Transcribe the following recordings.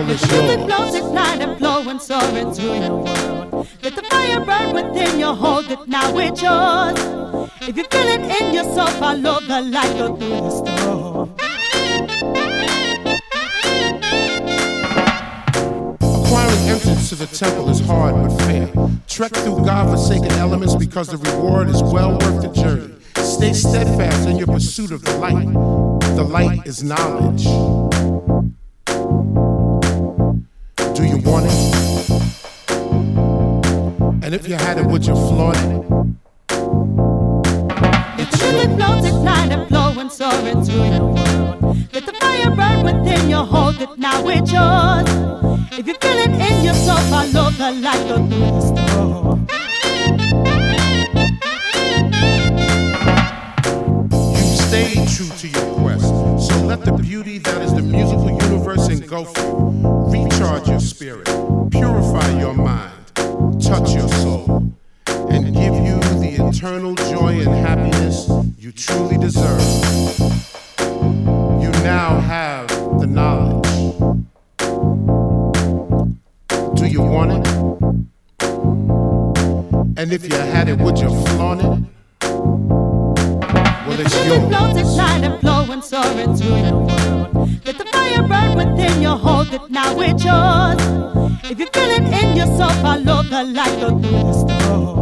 Well, it's yours. Music flows, ignite and flow and soar into your world. Let the fire burn within you, hold it now, it's yours. If you feel it in yourself, soul, follow the light, go through the storm. Acquiring entrance to the temple is hard but fair. Trek through God-forsaken elements because the reward is well worth the journey. Stay steadfast in your pursuit of the light. The light is knowledge. Do you want it? And if you had it, would you flaunt it? If the music flows, ignite and flow and soar into your world. Let the fire burn within you, hold it now, it's yours. If you feel it in your soul, follow the light, go through the storm. You've stayed true to your quest. So let the beauty that is the musical universe engulf you. Recharge your spirit, purify your mind, touch your soul, and give you the eternal joy and happiness you truly deserve. You now have the knowledge. Do you want it? And if you had it, would you flaunt it? Well, it's yours. flows, ignite and flow and soar into your world. Within you, hold it now, it's yours. If you feel it in your soul, follow the light, go through the storm.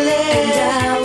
I feel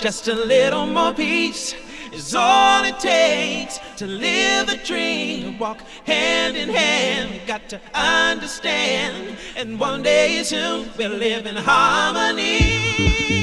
Just a little more peace is all it takes to live the dream, to walk hand in hand. we got to understand, and one day soon we'll live in harmony.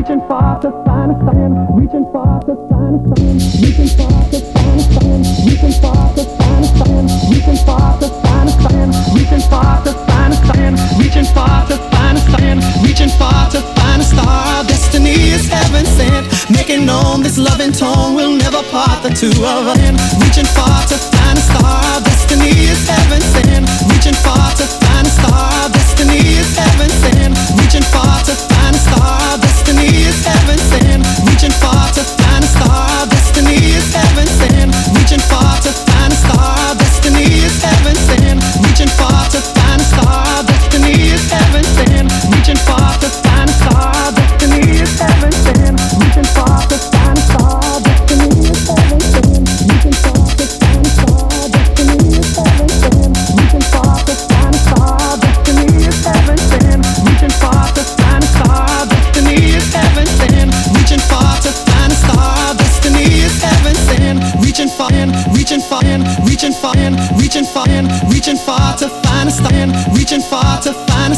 reaching far to find a sign. reaching far to find a sign. reaching far to find a sign. reaching far to find a sign. reaching far to find a sign. reaching far to find a sand, reaching for the sign of sand, reaching far to find a star. Destiny is heaven sent, making known this loving tone will never part the two of us. Reaching for the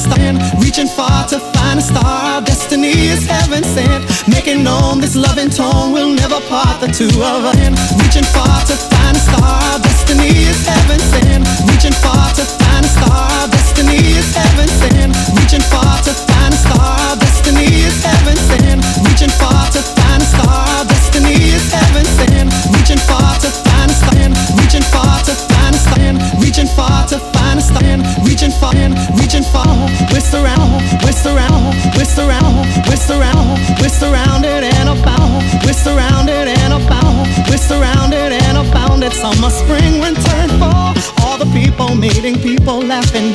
star, reaching far to find a star. Destiny is heaven sent, making known this loving tone will never part the two of us. Reaching far to find a star. People laughing,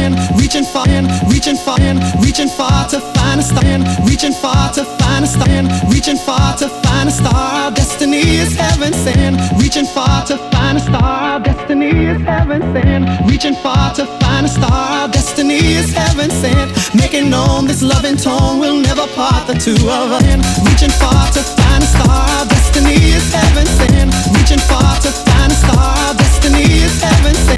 reaching far, reaching far, reaching far, reaching far to find a star, reaching far to find a star, reaching far to find a star. Destiny is heaven sent, reaching far to find a star. Destiny is heaven sent, reaching far to find a star. Destiny is heaven sent, making known this loving tone will never part the two of us. Reaching far to find a star. Destiny is heaven sent, reaching far to find a star. Destiny is heaven sent.